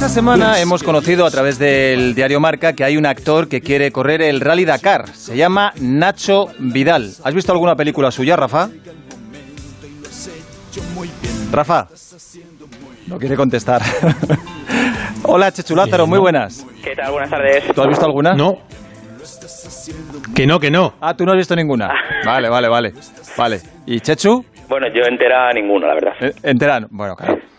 Esta semana hemos conocido a través del diario Marca que hay un actor que quiere correr el Rally Dakar. Se llama Nacho Vidal. ¿Has visto alguna película suya, Rafa? Rafa. No quiere contestar. Hola, Chechu Lázaro, muy buenas. ¿Qué tal? Buenas tardes. ¿Tú has visto alguna? No. Que no, que no. Ah, tú no has visto ninguna. Vale, vale, vale. Vale. ¿Y Chechu? Bueno, yo entera ninguno, la verdad. Eh, Enteran. Bueno, claro.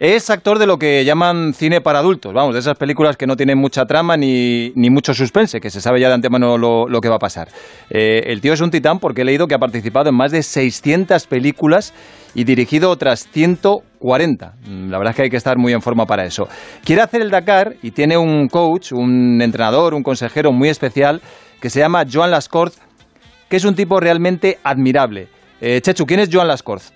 Es actor de lo que llaman cine para adultos, vamos, de esas películas que no tienen mucha trama ni, ni mucho suspense, que se sabe ya de antemano lo, lo que va a pasar. Eh, el tío es un titán porque he leído que ha participado en más de 600 películas y dirigido otras 140. Mm, La verdad es que hay que estar muy en forma para eso. Quiere hacer el Dakar y tiene un coach, un entrenador, un consejero muy especial que se llama Joan Lascorz, que es un tipo realmente admirable. Eh, Chechu, ¿quién es Joan Lascorz?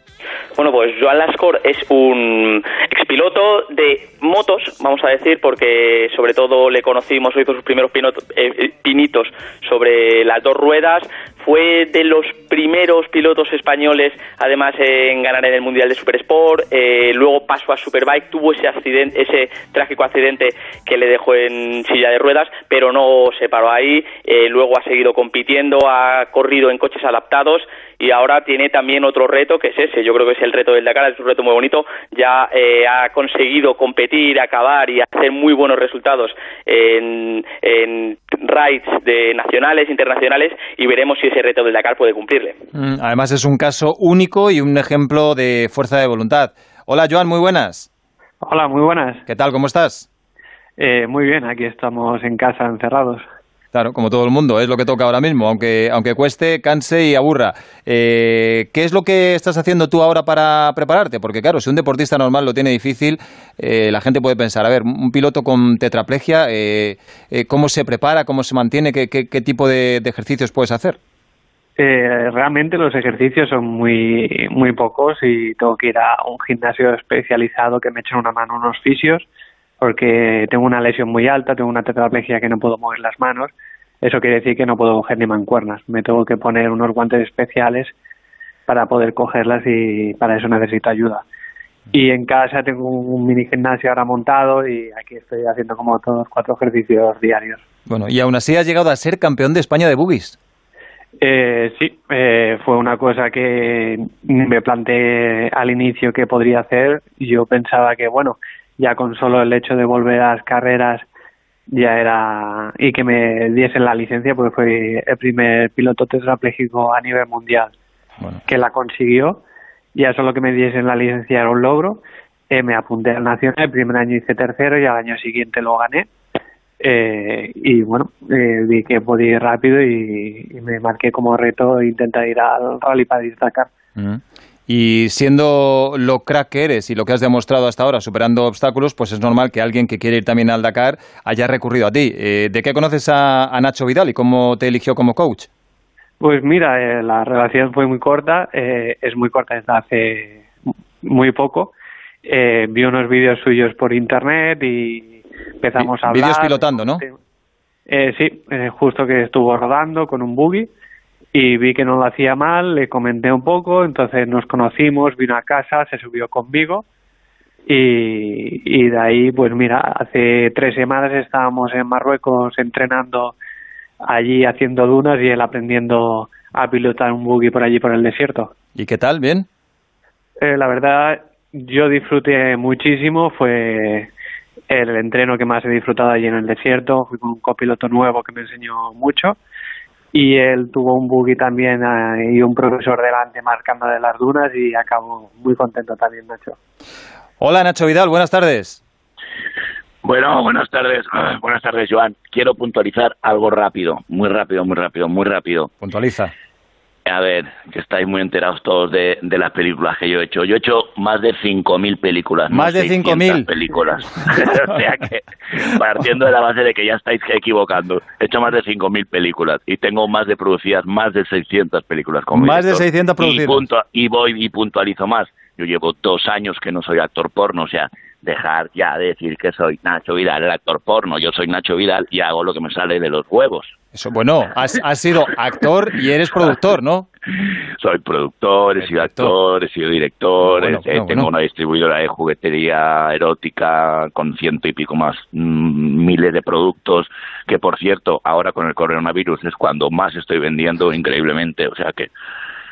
Bueno, pues Joan Lascor es un expiloto de motos, vamos a decir, porque sobre todo le conocimos, hizo sus primeros eh, pinitos sobre las dos ruedas, fue de los primeros pilotos españoles, además, en ganar en el Mundial de Super Sport, eh, luego pasó a Superbike, tuvo ese accidente, ese trágico accidente que le dejó en silla de ruedas, pero no se paró ahí, eh, luego ha seguido compitiendo, ha corrido en coches adaptados y ahora tiene también otro reto que es ese, yo creo que es el reto del Dakar, es un reto muy bonito, ya eh, ha conseguido competir, acabar y hacer muy buenos resultados en, en rides de nacionales, internacionales y veremos si ese reto del Dakar puede cumplirle. Mm, Además es un caso único y un ejemplo de fuerza de voluntad. Hola Joan, muy buenas. Hola, muy buenas. ¿Qué tal? ¿Cómo estás? Eh, muy bien, aquí estamos en casa encerrados. Claro, como todo el mundo, es lo que toca ahora mismo, aunque, aunque cueste, canse y aburra. Eh, ¿Qué es lo que estás haciendo tú ahora para prepararte? Porque claro, si un deportista normal lo tiene difícil, eh, la gente puede pensar, a ver, un piloto con tetraplegia, eh, eh, ¿cómo se prepara, cómo se mantiene, qué, tipo de, de ejercicios puedes hacer? Eh, realmente los ejercicios son muy muy pocos y tengo que ir a un gimnasio especializado que me echen una mano unos fisios porque tengo una lesión muy alta, tengo una tetraplegia que no puedo mover las manos. Eso quiere decir que no puedo coger ni mancuernas. Me tengo que poner unos guantes especiales para poder cogerlas y para eso necesito ayuda. Y en casa tengo un mini gimnasio ahora montado y aquí estoy haciendo como todos cuatro ejercicios diarios. Bueno, y aún así has llegado a ser campeón de España de boogies. Eh, sí, eh, fue una cosa que me planteé al inicio que podría hacer. Yo pensaba que, bueno, ya con solo el hecho de volver a las carreras ya era y que me diesen la licencia, pues fue el primer piloto tetrapléjico a nivel mundial Bueno, que la consiguió. Ya solo que me diesen la licencia era un logro. Eh, me apunté al Nacional, el primer año hice tercero y al año siguiente lo gané. Eh, y bueno, eh, vi que podía ir rápido y, y me marqué como reto intentar ir al Rally para destacar. Mm. Y siendo lo crack que eres y lo que has demostrado hasta ahora, superando obstáculos, pues es normal que alguien que quiere ir también al Dakar haya recurrido a ti. Eh, ¿De qué conoces a, a Nacho Vidal y cómo te eligió como coach? Pues mira, eh, la relación fue muy corta, eh, es muy corta desde hace muy poco. Eh, vi unos vídeos suyos por internet y empezamos a hablar. vídeos pilotando, ¿no? Eh, sí, eh, justo que estuvo rodando con un buggy y vi que no lo hacía mal, le comenté un poco, entonces nos conocimos, vino a casa, se subió conmigo y, y de ahí, pues mira, hace tres semanas estábamos en Marruecos entrenando allí haciendo dunas y él aprendiendo a pilotar un buggy por allí por el desierto. ¿Y qué tal? ¿Bien? Eh, la verdad, yo disfruté muchísimo, fue el entreno que más he disfrutado allí en el desierto, fui con un copiloto nuevo que me enseñó mucho y él tuvo un buggy también eh, y un profesor delante marcando de las dunas y acabo muy contento también, Nacho. Hola Nacho Vidal, buenas tardes. Bueno, buenas tardes. Buenas tardes, Joan. Quiero puntualizar algo rápido, muy rápido, muy rápido, muy rápido. Puntualiza. A ver, que estáis muy enterados todos de, de las películas que yo he hecho. Yo he hecho más de 5.000 películas. no Más de 600 5.000. películas. o sea que, partiendo de la base de que ya estáis equivocando, he hecho más de 5.000 películas y tengo más de producidas, más de 600 películas. Como Más de director. 600 Y, producidas. punto- y voy y puntualizo más. Yo llevo dos años que no soy actor porno, o sea, dejar ya de decir que soy Nacho Vidal, el actor porno. Yo soy Nacho Vidal y hago lo que me sale de los huevos. Eso, bueno, has, has sido actor y eres productor, ¿no? soy productor, he sido actor, he sido director, Bueno, eh, bueno, tengo bueno. una distribuidora de juguetería erótica con ciento y pico más mm, miles de productos, que por cierto, ahora con el coronavirus es cuando más estoy vendiendo increíblemente, o sea que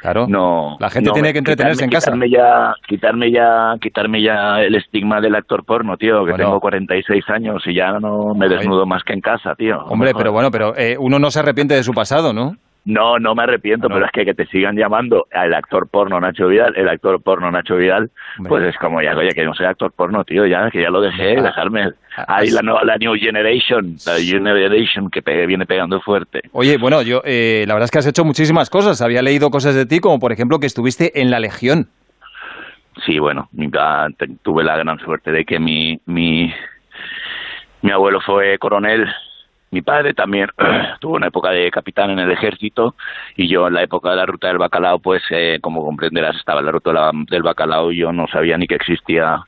Claro. no La gente no, tiene que entretenerse en casa. quitarme ya quitarme ya quitarme ya el estigma del actor porno tío que Bueno. tengo 46 años y ya no me desnudo más que en casa tío Hombre, pero bueno, pero eh, uno no se arrepiente de su pasado, ¿no? No no me arrepiento No. pero es que que te sigan llamando al actor porno Nacho Vidal el actor porno Nacho Vidal pues es como ya oye que no soy actor porno tío ya que ya lo dejé Ah. dejarme Ah, ahí la, la new generation la generation que viene pegando fuerte Oye, bueno, yo eh, la verdad es que has hecho muchísimas cosas. Había leído cosas de ti, como por ejemplo que estuviste en la Legión. Sí, bueno, tuve la gran suerte de que mi, mi, mi abuelo fue coronel, mi padre también tuvo una época de capitán en el ejército y yo en la época de la ruta del bacalao, pues eh, como comprenderás, estaba la ruta del bacalao y yo no sabía ni que existía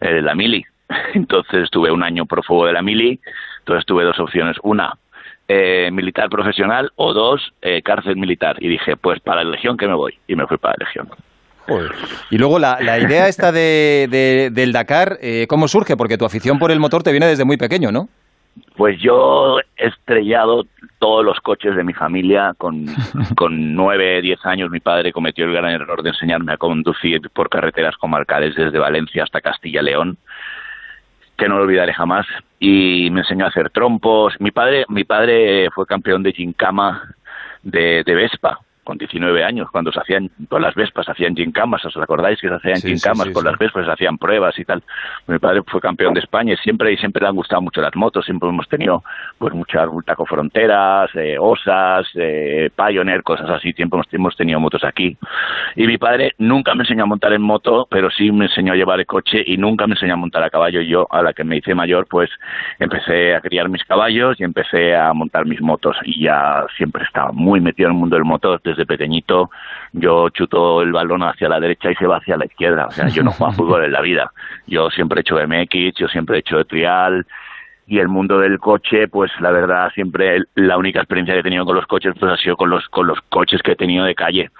eh, la mili. Entonces estuve un año prófugo de la mili, entonces tuve dos opciones. Una, eh, militar profesional o dos, eh, cárcel militar. Y dije, pues para la Legión que me voy. Y me fui para la Legión. Y luego la, la idea esta de, de- del Dakar, eh, ¿cómo surge? Porque tu afición por el motor te viene desde muy pequeño, ¿no? Pues yo he estrellado todos los coches de mi familia con, con nueve, diez años. Mi padre cometió el gran error de enseñarme a conducir por carreteras comarcales desde Valencia hasta Castilla-León, que no lo olvidaré jamás. Y me enseñó a hacer trompos. Mi padre, mi padre fue campeón de gincama de, de Vespa con 19 años, cuando se hacían, todas las Vespas hacían gincamas, ¿os acordáis que se hacían Sí, gincamas sí, con las Vespas, se hacían pruebas y tal? Mi padre fue campeón de España y siempre, y siempre le han gustado mucho las motos, siempre hemos tenido pues muchas Taco Fronteras, eh, Osas, eh, Pioneer, cosas así, siempre hemos, hemos tenido motos aquí. Y mi padre nunca me enseñó a montar en moto, pero sí me enseñó a llevar el coche y nunca me enseñó a montar a caballo. Y yo, a la que me hice mayor, pues empecé a criar mis caballos y empecé a montar mis motos. Y ya siempre estaba muy metido en el mundo del motor desde pequeñito. Yo chuto el balón hacia la derecha y se va hacia la izquierda. O sea, yo no juego a fútbol en la vida. Yo siempre he hecho MX, yo siempre he hecho de trial, y el mundo del coche, pues la verdad siempre la única experiencia que he tenido con los coches pues ha sido con los con los coches que he tenido de calle.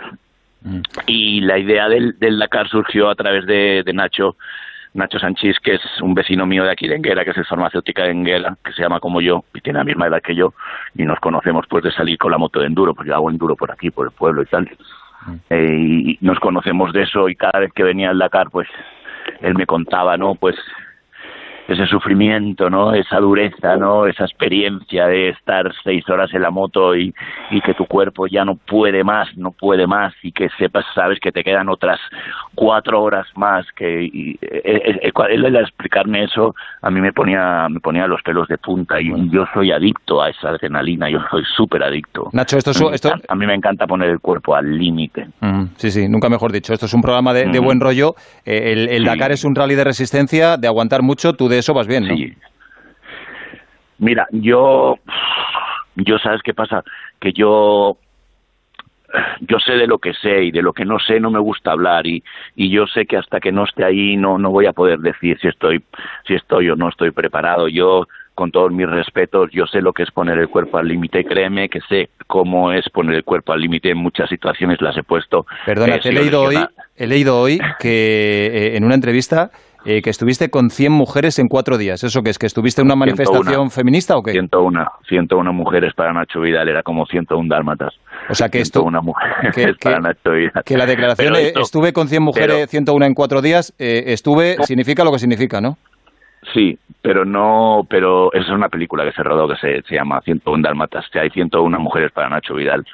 Y la idea del, del Dakar surgió a través de, de Nacho, Nacho Sanchís, que es un vecino mío de aquí de Enguera, que es el farmacéutica de Enguera, que se llama como yo y tiene la misma edad que yo, y nos conocemos pues de salir con la moto de enduro, porque yo hago enduro por aquí, por el pueblo y tal. Eh, y nos conocemos de eso y cada vez que venía al Dakar, pues él me contaba, ¿no? Pues ese sufrimiento, ¿no? Esa dureza, ¿no? Esa experiencia de estar seis horas en la moto y, y que tu cuerpo ya no puede más, no puede más y que sepas, sabes que te quedan otras cuatro horas más que y, eh, eh, eh, él al explicarme eso a mí me ponía me ponía los pelos de punta y yo soy adicto a esa adrenalina, yo soy súper adicto. Nacho, esto es, esto, encanta- a mí me encanta poner el cuerpo al límite. Mm, sí, sí, nunca mejor dicho. Esto es un programa de, de buen rollo. Eh, el Sí. Dakar es un rally de resistencia, de aguantar mucho. Tú de eso vas bien, ¿no? Sí. Mira, yo, yo sabes qué pasa, que yo, yo sé de lo que sé y de lo que no sé no me gusta hablar y, y yo sé que hasta que no esté ahí no, no voy a poder decir si estoy, si estoy o no estoy preparado. Yo, con todos mis respetos, yo sé lo que es poner el cuerpo al límite. Créeme que sé cómo es poner el cuerpo al límite. En muchas situaciones las he puesto. Perdona, He te he leído hoy, he leído hoy que eh, en una entrevista eh, que estuviste con 100 mujeres en cuatro días. ¿Eso qué es? ¿Que estuviste en una 101. manifestación feminista o qué? 101, 101 mujeres para Nacho Vidal, era como 101 dálmatas. O sea que esto, 101 mujeres que- para Nacho Vidal. que la declaración de esto- estuve con 100 mujeres, pero- 101 en cuatro días, eh, estuve, significa lo que significa, ¿no? Sí, pero no, pero esa es una película que se rodó que se, se llama 101 Dálmatas. que hay 101 mujeres para Nacho Vidal,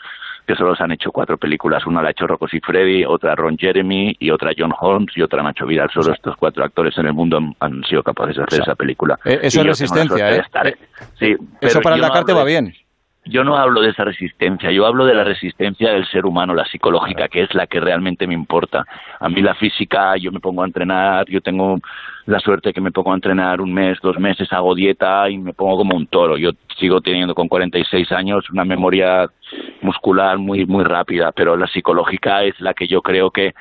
que solo se han hecho cuatro películas. Una la ha hecho Rocco Freddy, otra Ron Jeremy y otra John Holmes y otra Nacho Vidal. Solo estos cuatro actores en el mundo han, han sido capaces de hacer O sea, esa película. eh, eso es resistencia, ¿eh? estar- Eh, sí, Eso para yo no va bien. Yo no hablo de esa resistencia, yo hablo de la resistencia del ser humano, la psicológica, que es la que realmente me importa. A mí la física, yo me pongo a entrenar, yo tengo la suerte que me pongo a entrenar un mes, dos meses, hago dieta y me pongo como un toro. Yo sigo teniendo con 46 años una memoria muscular muy muy rápida, pero la psicológica es la que yo creo que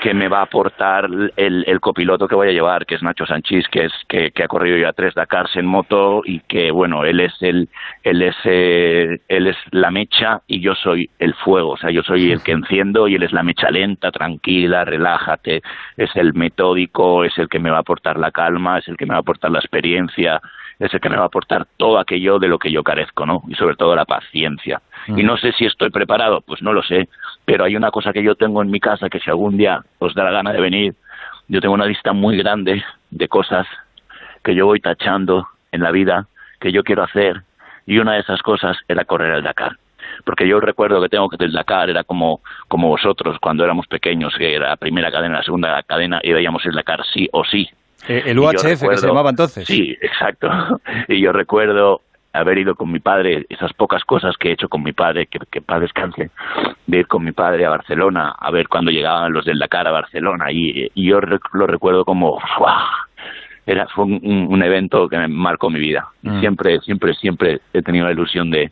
que me va a aportar el, el, copiloto que voy a llevar, que es Nacho Sanchís, que es que, que, ha corrido ya tres Dakars en moto y que bueno, él es el él es eh, él es la mecha y yo soy el fuego, o sea, yo soy el que enciendo y él es la mecha lenta, tranquila, relájate, es el metódico, es el que me va a aportar la calma, es el que me va a aportar la experiencia, es el que me va a aportar todo aquello de lo que yo carezco, ¿no? Y sobre todo la paciencia. Y no sé si estoy preparado, pues no lo sé, pero hay una cosa que yo tengo en mi casa que si algún día os da la gana de venir, yo tengo una lista muy grande de cosas que yo voy tachando en la vida que yo quiero hacer y una de esas cosas era correr el Dakar porque yo recuerdo que tengo que el Dakar era como como vosotros cuando éramos pequeños que era la primera cadena la segunda cadena y veíamos el Dakar sí o sí el UHF que se llamaba entonces sí exacto y yo recuerdo haber ido con mi padre, esas pocas cosas que he hecho con mi padre, que, que padre descanse, de ir con mi padre a Barcelona, a ver cuando llegaban los del Dakar a Barcelona, y, yo lo recuerdo como, Era, fue un, evento que me marcó mi vida. Mm. Siempre, siempre, siempre he tenido la ilusión de,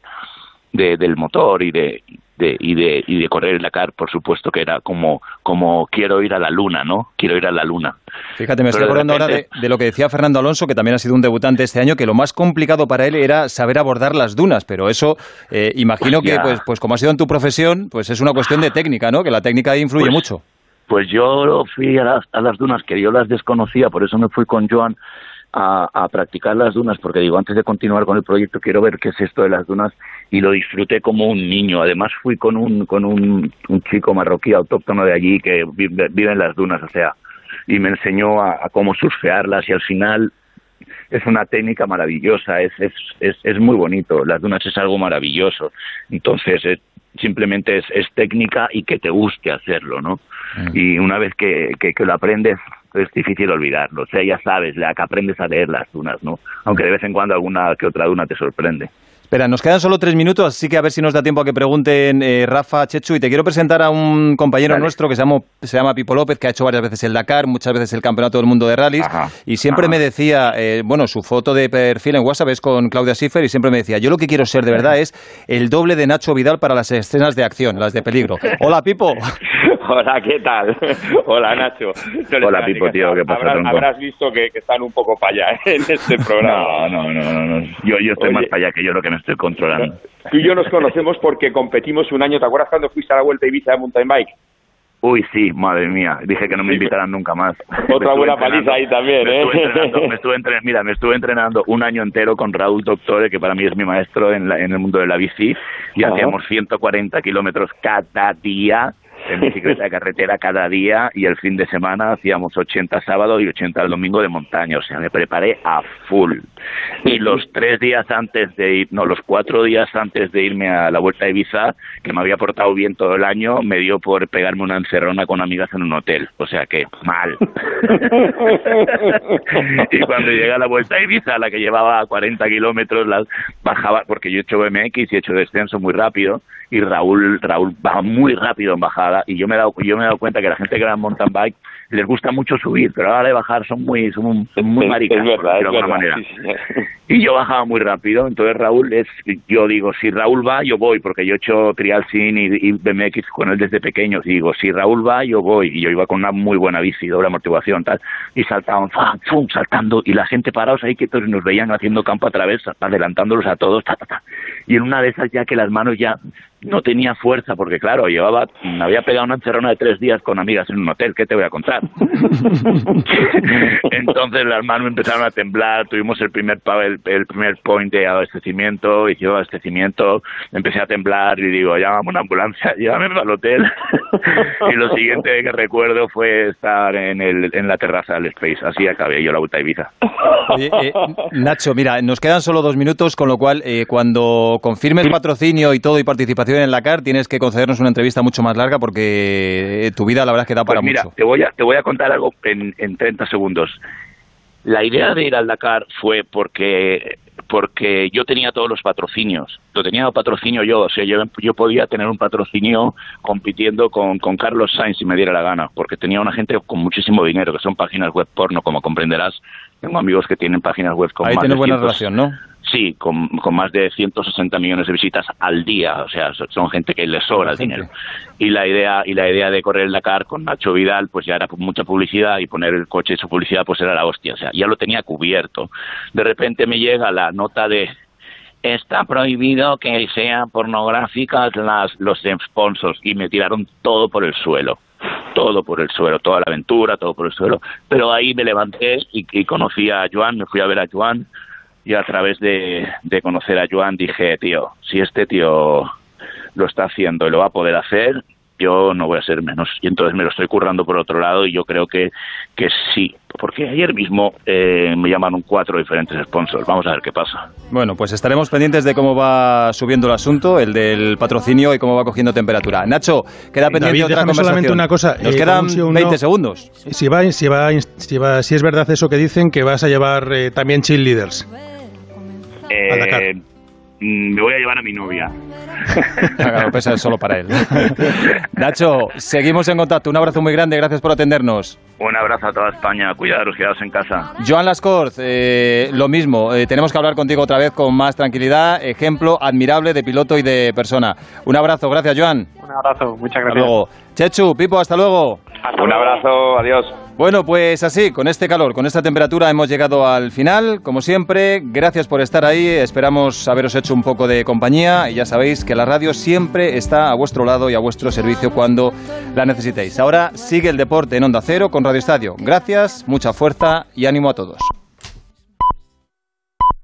de, del motor y de, de, y, de, y de correr el Dakar, por supuesto que era como, como quiero ir a la luna, ¿no? Quiero ir a la luna. Fíjate, me estoy acordando ahora de, lo que decía Fernando Alonso, que también ha sido un debutante este año, que lo más complicado para él era saber abordar las dunas, pero eso eh, imagino que, pues, pues como ha sido en tu profesión, pues es una cuestión de técnica, ¿no? Que la técnica ahí influye pues mucho. Pues yo fui a las, a las dunas que yo las desconocía, por eso me fui con Joan a, practicar las dunas, porque digo, antes de continuar con el proyecto quiero ver qué es esto de las dunas y lo disfruté como un niño. Además fui con un, con un, chico marroquí autóctono de allí que vive, en las dunas, o sea, y me enseñó a, cómo surfearlas y al final es una técnica maravillosa, es, es, es, es, muy bonito, las dunas es algo maravilloso. Entonces, eh, simplemente es, es técnica y que te guste hacerlo, ¿no? Mm. Y una vez que, que, que, lo aprendes, es difícil olvidarlo. O sea, ya sabes, la que aprendes a leer las dunas, ¿no? Aunque de vez en cuando alguna que otra duna te sorprende. Espera, nos quedan solo tres minutos, así que a ver si nos da tiempo a que pregunten eh, Rafa, Chechu. Y te quiero presentar a un compañero nuestro que se llama, se llama Pipo López, que ha hecho varias veces el Dakar, muchas veces el Campeonato del Mundo de Rallys. y siempre me decía, eh, bueno, su foto de perfil en WhatsApp es con Claudia Schiffer y siempre me decía, yo lo que quiero ser de verdad es el doble de Nacho Vidal para las escenas de acción, las de peligro. Hola, Pipo. Hola, ¿qué tal? Hola, Nacho. Hola, Pipo, tío, ¿qué pasa? Habrás, visto que, están un poco para allá ¿eh? en este programa. No, no, no, no. Yo, yo estoy más para allá que yo lo que me estoy controlando. Tú y yo nos conocemos porque competimos un año. ¿Te acuerdas cuando fuiste a la Vuelta Ibiza de mountain bike? Uy, sí, madre mía. Dije que no me invitaran nunca más. Otra buena paliza ahí también, ¿eh? Me estuve, entrenando, mira, me estuve entrenando un año entero con Raúl Doctore, que para mí es mi maestro en, en el mundo de la bici, y hacíamos 140 kilómetros cada día en bicicleta de carretera cada día y el fin de semana hacíamos 80 sábado y 80 el domingo de montaña, o sea, me preparé a full. Y los tres días antes de ir, no, los cuatro días antes de irme a la Vuelta de Ibiza, que me había portado bien todo el año, me dio por pegarme una encerrona con amigas en un hotel, o sea que mal. y cuando llegué a la Vuelta de Ibiza, la que llevaba 40 kilómetros, bajaba, porque yo he hecho BMX y he hecho descenso muy rápido, y Raúl Raúl va muy rápido en bajada y yo me he dado yo me he dado cuenta que la gente que en mountain bike les gusta mucho subir pero ahora de bajar son muy son muy maricas de alguna manera y yo bajaba muy rápido entonces Raúl es yo digo si Raúl va yo voy porque yo he hecho trial sin y, y, BMX con él desde pequeño y digo si Raúl va yo voy y yo iba con una muy buena bici doble amortiguación tal y saltaban ¡fum! saltando y la gente parados ahí que todos nos veían haciendo campo a través adelantándolos a todos ta, ta, ta. y en una de esas ya que las manos ya no tenía fuerza, porque claro, llevaba, me había pegado una encerrona de tres días con amigas en un hotel, ¿qué te voy a contar? Entonces las manos empezaron a temblar, tuvimos el primer el, el primer point de abastecimiento, hicimos abastecimiento, empecé a temblar y digo, llámame una ambulancia, llévame al hotel. y lo siguiente que recuerdo fue estar en, el, en la terraza del Space, así acabé yo la vuelta a Ibiza. Eh, Nacho, mira, nos quedan solo dos minutos, con lo cual eh, cuando confirmes patrocinio y todo y participación en la CAR tienes que concedernos una entrevista mucho más larga porque eh, tu vida la verdad es que da para pues mira, mucho. Te voy, a, te voy a contar algo en, en 30 segundos. La idea de ir al Dakar fue porque porque yo tenía todos los patrocinios. Lo tenía patrocinio yo, o sea, yo, yo podía tener un patrocinio compitiendo con, con Carlos Sainz si me diera la gana, porque tenía una gente con muchísimo dinero, que son páginas web porno, como comprenderás. Tengo amigos que tienen páginas web con Ahí tienes buena relación, ¿no? Sí, con, con, más de 160 millones de visitas al día, o sea, son gente que les sobra el dinero. Y la idea y la idea de correr el Dakar con Nacho Vidal, pues ya era mucha publicidad y poner el coche y su publicidad, pues era la hostia, o sea, ya lo tenía cubierto. De repente me llega la nota de está prohibido que sean pornográficas las los sponsors y me tiraron todo por el suelo todo por el suelo, toda la aventura, todo por el suelo. Pero ahí me levanté y, conocí a Joan, me fui a ver a Joan y a través de, de conocer a Joan dije, tío, si este tío lo está haciendo y lo va a poder hacer, yo no voy a ser menos. Y entonces me lo estoy currando por otro lado y yo creo que, que sí. Porque ayer mismo eh, me llamaron cuatro diferentes sponsors. Vamos a ver qué pasa. Bueno, pues estaremos pendientes de cómo va subiendo el asunto, el del patrocinio y cómo va cogiendo temperatura. Nacho, queda pendiente David, otra conversación. solamente una cosa. Nos eh, quedan 20 segundos. Si, va, si, va, si, va, si es verdad eso que dicen, que vas a llevar eh, también chill leaders. Eh, me voy a llevar a mi novia. claro, pues es solo para él. Nacho, seguimos en contacto. Un abrazo muy grande, gracias por atendernos. Un abrazo a toda España, cuidaros, quedaos en casa. Joan Lascorz, eh, lo mismo, eh, tenemos que hablar contigo otra vez con más tranquilidad, ejemplo admirable de piloto y de persona. Un abrazo, gracias Joan. Un abrazo, muchas gracias. Hasta luego. Chechu, Pipo, hasta luego. Hasta Un abrazo, adiós. Bueno, pues así, con este calor, con esta temperatura hemos llegado al final. Como siempre, gracias por estar ahí. Esperamos haberos hecho un poco de compañía y ya sabéis que la radio siempre está a vuestro lado y a vuestro servicio cuando la necesitéis. Ahora sigue el deporte en Onda Cero con Radio Estadio. Gracias, mucha fuerza y ánimo a todos.